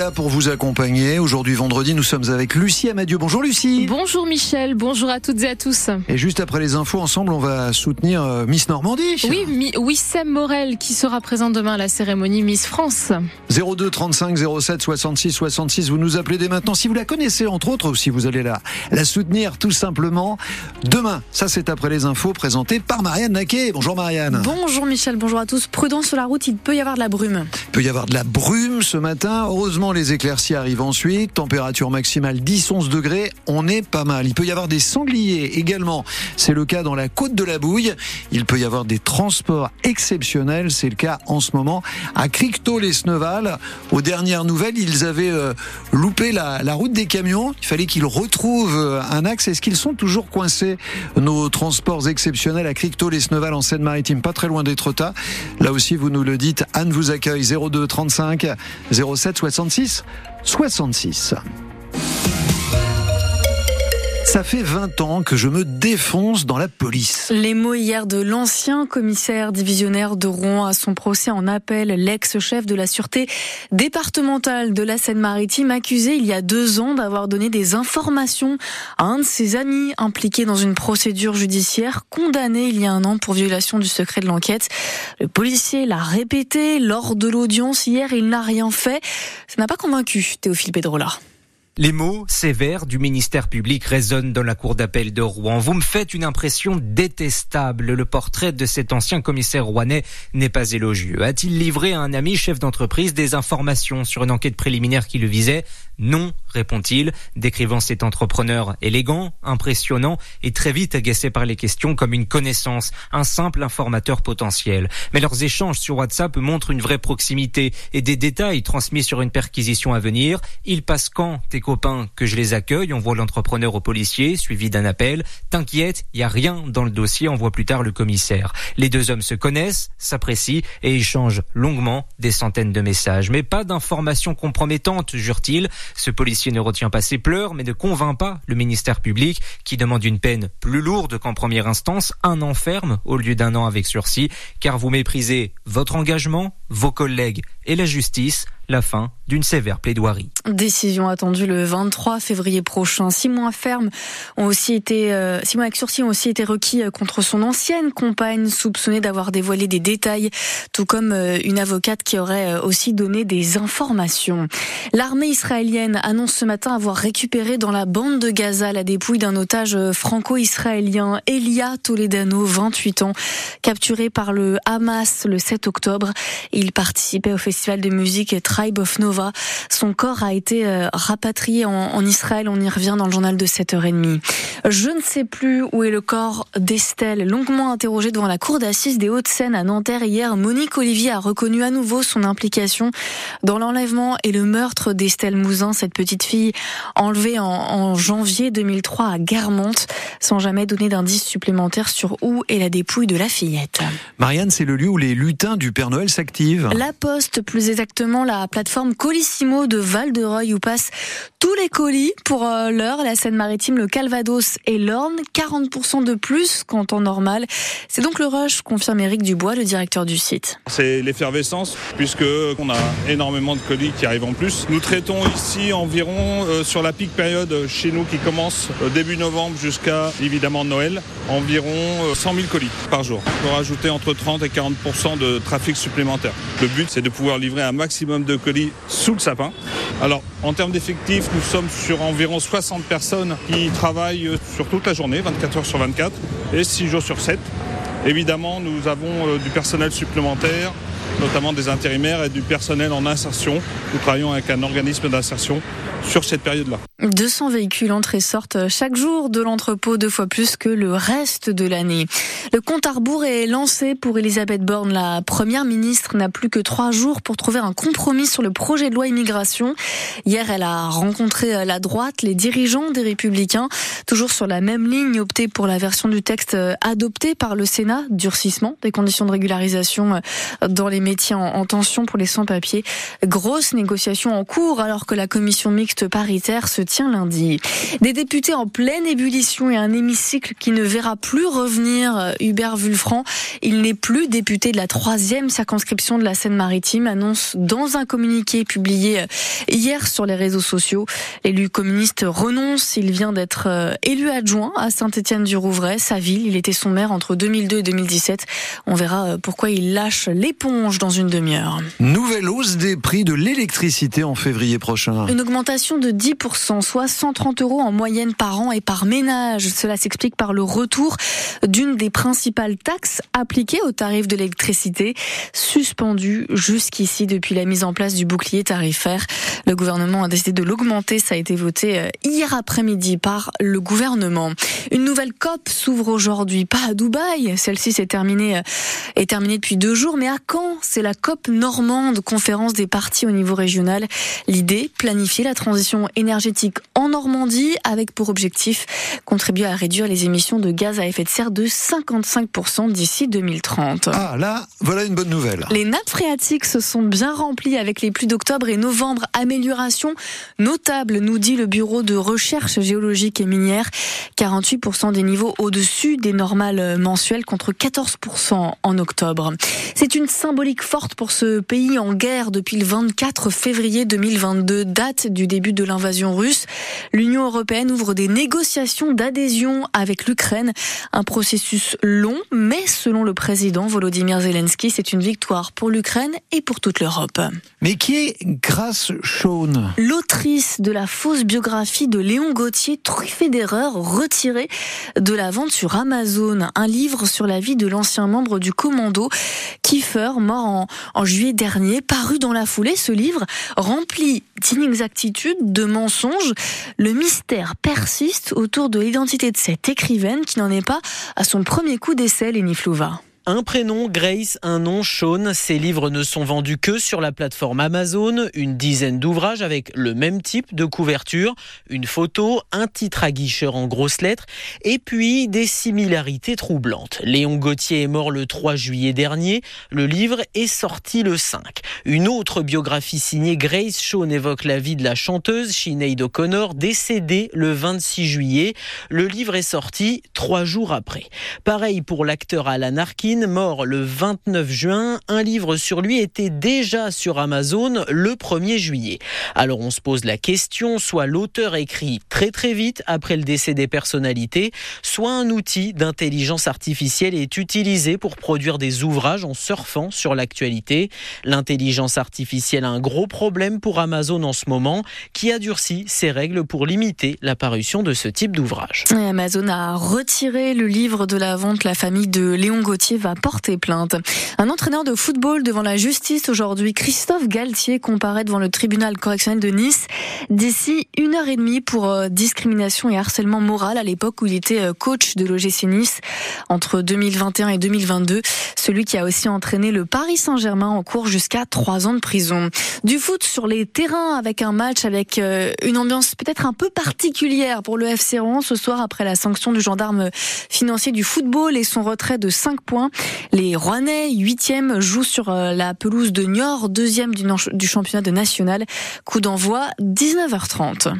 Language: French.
là pour vous accompagner. Aujourd'hui, vendredi, nous sommes avec Lucie Amadieu. Bonjour Lucie. Bonjour Michel, bonjour à toutes et à tous. Et juste après les infos, ensemble, on va soutenir euh, Miss Normandie. Oui, Mi Wissem Morel qui sera présent demain à la cérémonie Miss France. 02 35 07 66 66, vous nous appelez dès maintenant. Si vous la connaissez, entre autres, ou si vous allez la, la soutenir tout simplement. Demain, ça c'est après les infos présentées par Marianne Naquet. Bonjour Marianne. Bonjour Michel, bonjour à tous. Prudence sur la route, il peut y avoir de la brume. Il peut y avoir de la brume ce matin. Heureusement, les éclaircies arrivent ensuite. Température maximale 10-11 degrés. On est pas mal. Il peut y avoir des sangliers également. C'est le cas dans la côte de la Bouille. Il peut y avoir des transports exceptionnels. C'est le cas en ce moment à Cricto-les-Sneval. Aux dernières nouvelles, ils avaient euh, loupé la, route des camions. Il fallait qu'ils retrouvent euh, un axe. Est-ce qu'ils sont toujours coincés, nos transports exceptionnels à Cricto-les-Sneval en Seine-Maritime, pas très loin d'Étretat Là aussi, vous nous le dites. Anne vous accueille 02 35 07 66 66. Ça fait 20 ans que je me défonce dans la police. Les mots hier de l'ancien commissaire divisionnaire de Rouen à son procès en appel, l'ex-chef de la sûreté départementale de la Seine-Maritime, accusé il y a deux ans d'avoir donné des informations à un de ses amis impliqué dans une procédure judiciaire, condamné il y a un an pour violation du secret de l'enquête. Le policier l'a répété lors de l'audience hier, il n'a rien fait. Ça n'a pas convaincu Théophile Pedrola. Les mots sévères du ministère public résonnent dans la cour d'appel de Rouen. Vous me faites une impression détestable. Le portrait de cet ancien commissaire rouennais n'est pas élogieux. A-t-il livré à un ami chef d'entreprise des informations sur une enquête préliminaire qui le visait? Non, répond-il, décrivant cet entrepreneur élégant, impressionnant et très vite agacé par les questions comme une connaissance, un simple informateur potentiel. Mais leurs échanges sur WhatsApp montrent une vraie proximité et des détails transmis sur une perquisition à venir. Il passe quand copains que je les accueille, on voit l'entrepreneur au policier, suivi d'un appel. T'inquiète, il y a rien dans le dossier, on voit plus tard le commissaire. Les deux hommes se connaissent, s'apprécient et échangent longuement des centaines de messages. Mais pas d'informations compromettantes, jure-t-il. Ce policier ne retient pas ses pleurs, mais ne convainc pas le ministère public qui demande une peine plus lourde qu'en première instance, un an ferme au lieu d'un an avec sursis, car vous méprisez votre engagement, vos collègues et la justice la fin d'une sévère plaidoirie. Décision attendue le 23 février prochain. Six mois fermes ont aussi été, euh, six mois avec sursis ont aussi été requis euh, contre son ancienne compagne soupçonnée d'avoir dévoilé des détails, tout comme euh, une avocate qui aurait aussi donné des informations. L'armée israélienne annonce ce matin avoir récupéré dans la bande de Gaza la dépouille d'un otage franco-israélien, Elia Toledano, 28 ans, capturé par le Hamas le 7 octobre. Il participait au festival de musique Tribe of Nova. Son corps a été euh, rapatrié en, Israël. On y revient dans le journal de 7h30. Je ne sais plus où est le corps d'Estelle. Longuement interrogée devant la cour d'assises des Hauts-de-Seine à Nanterre hier, Monique Olivier a reconnu à nouveau son implication dans l'enlèvement et le meurtre d'Estelle Mouzin, cette petite fille enlevée en, en janvier 2003 à Guermantes, sans jamais donner d'indices supplémentaires sur où est la dépouille de la fillette. Marianne, c'est le lieu où les lutins du Père Noël s'activent. La Poste, plus exactement la plateforme Colissimo de Val-de-Reuil où passent tous les colis pour euh, l'heure, la Seine-Maritime, le Calvados et l'Orne, 40% de plus qu'en temps normal. C'est donc le rush, confirme Eric Dubois, le directeur du site. C'est l'effervescence puisque on a énormément de colis qui arrivent en plus. Nous traitons ici environ euh, sur la pique période chez nous qui commence euh, début novembre jusqu'à évidemment Noël, environ 100 000 colis par jour. On peut rajouter entre 30 et 40% de trafic supplémentaire. Le but c'est de pouvoir livrer un maximum de colis sous le sapin. Alors en termes d'effectifs, nous sommes sur environ 60 personnes qui travaillent sur toute la journée, 24 heures sur 24 et 6 jours sur 7. Évidemment, nous avons euh, du personnel supplémentaire, notamment des intérimaires et du personnel en insertion. Nous travaillons avec un organisme d'insertion sur cette période-là. 200 véhicules entrent et sortent chaque jour de l'entrepôt, deux fois plus que le reste de l'année. Le compte à rebours est lancé pour Elisabeth Borne. La première ministre n'a plus que trois jours pour trouver un compromis sur le projet de loi immigration. Hier, elle a rencontré la droite, les dirigeants des Républicains, toujours sur la même ligne, opté pour la version du texte adoptée par le Sénat, durcissement des conditions de régularisation dans les métier en, tension pour les sans-papiers. Grosse négociation en cours alors que la commission mixte paritaire se tient lundi. Des députés en pleine ébullition et un hémicycle qui ne verra plus revenir euh, Hubert Vulfranc. Il n'est plus député de la troisième circonscription de la Seine-Maritime, annonce dans un communiqué publié euh, hier sur les réseaux sociaux. L'élu communiste renonce. Il vient d'être euh, élu adjoint à Saint-Étienne-du-Rouvray, sa ville. Il était son maire entre 2002 et 2017. On verra pourquoi il lâche l'éponge dans une demi-heure. Nouvelle hausse des prix de l'électricité en février prochain. Une augmentation de 10%, soit 130 euros en moyenne par an et par ménage. Cela s'explique par le retour d'une des principales taxes appliquées au tarif de l'électricité, suspendue jusqu'ici depuis la mise en place du bouclier tarifaire. Le gouvernement a décidé de l'augmenter. Ça a été voté euh, hier après-midi par le gouvernement. Une nouvelle COP s'ouvre aujourd'hui, pas à Dubaï. Celle-ci s'est terminée, euh, est terminée depuis deux jours, mais à Caen, c'est la COP normande, conférence des partis au niveau régional. L'idée, planifier la transition énergétique en Normandie avec pour objectif contribuer à réduire les émissions de gaz à effet de serre de 55% d'ici 2030. Ah là, voilà une bonne nouvelle. Les nappes phréatiques se sont bien remplies avec les pluies d'octobre et novembre. Amélioration notable, nous dit le Bureau de recherche géologique et minière. 48% des niveaux au-dessus des normales mensuelles contre 14% en octobre. C'est une symbolique forte pour ce pays en guerre depuis le 24 février 2022, date du début de l'invasion russe. L'Union européenne ouvre des négociations d'adhésion avec l'Ukraine. Un processus long, mais selon le président Volodymyr Zelensky, c'est une victoire pour l'Ukraine et pour toute l'Europe. Mais qui est Grace Shawn? L'autrice de la fausse biographie de Léon Gauthier, truffée d'erreurs, retirée de la vente sur Amazon. Un livre sur la vie de l'ancien membre du commando, Kiefer, mort en, en juillet dernier, paru dans la foulée. Ce livre rempli d'inexactitudes, de mensonges. Le mystère persiste autour de l'identité de cette écrivaine qui n'en est pas à son premier coup d'essai, Léni Flouva. Un prénom, Grace, un nom, Sean. Ces livres ne sont vendus que sur la plateforme Amazon. Une dizaine d'ouvrages avec le même type de couverture, une photo, un titre à guicheur en grosses lettres, et puis des similarités troublantes. Léon Gauthier est mort le 3 juillet dernier. Le livre est sorti le 5. Une autre biographie signée Grace Sean évoque la vie de la chanteuse Sinead O'Connor, décédée le 26 juillet. Le livre est sorti trois jours après. Pareil pour l'acteur Alan Arkin mort le 29 juin. Un livre sur lui était déjà sur Amazon le 1er juillet. Alors on se pose la question, soit l'auteur écrit très très vite après le décès des personnalités, soit un outil d'intelligence artificielle est utilisé pour produire des ouvrages en surfant sur l'actualité. L'intelligence artificielle a un gros problème pour Amazon en ce moment, qui a durci ses règles pour limiter l'apparition de ce type d'ouvrage. Amazon a retiré le livre de la vente. La famille de Léon Gauthier va porter plainte. Un entraîneur de football devant la justice aujourd'hui, Christophe Galtier, comparaît devant le tribunal correctionnel de Nice d'ici une heure et demie pour euh, discrimination et harcèlement moral à l'époque où il était euh, coach de l'OGC Nice entre 2021 et 2022. Celui qui a aussi entraîné le Paris Saint-Germain en cours jusqu'à trois ans de prison. Du foot sur les terrains avec un match avec euh, une ambiance peut-être un peu particulière pour le FC Rouen ce soir après la sanction du gendarme financier du football et son retrait de 5 points. Les Rouennais, 8e, jouent sur la pelouse de Niort, deuxième du championnat de national. Coup d'envoi 19h30.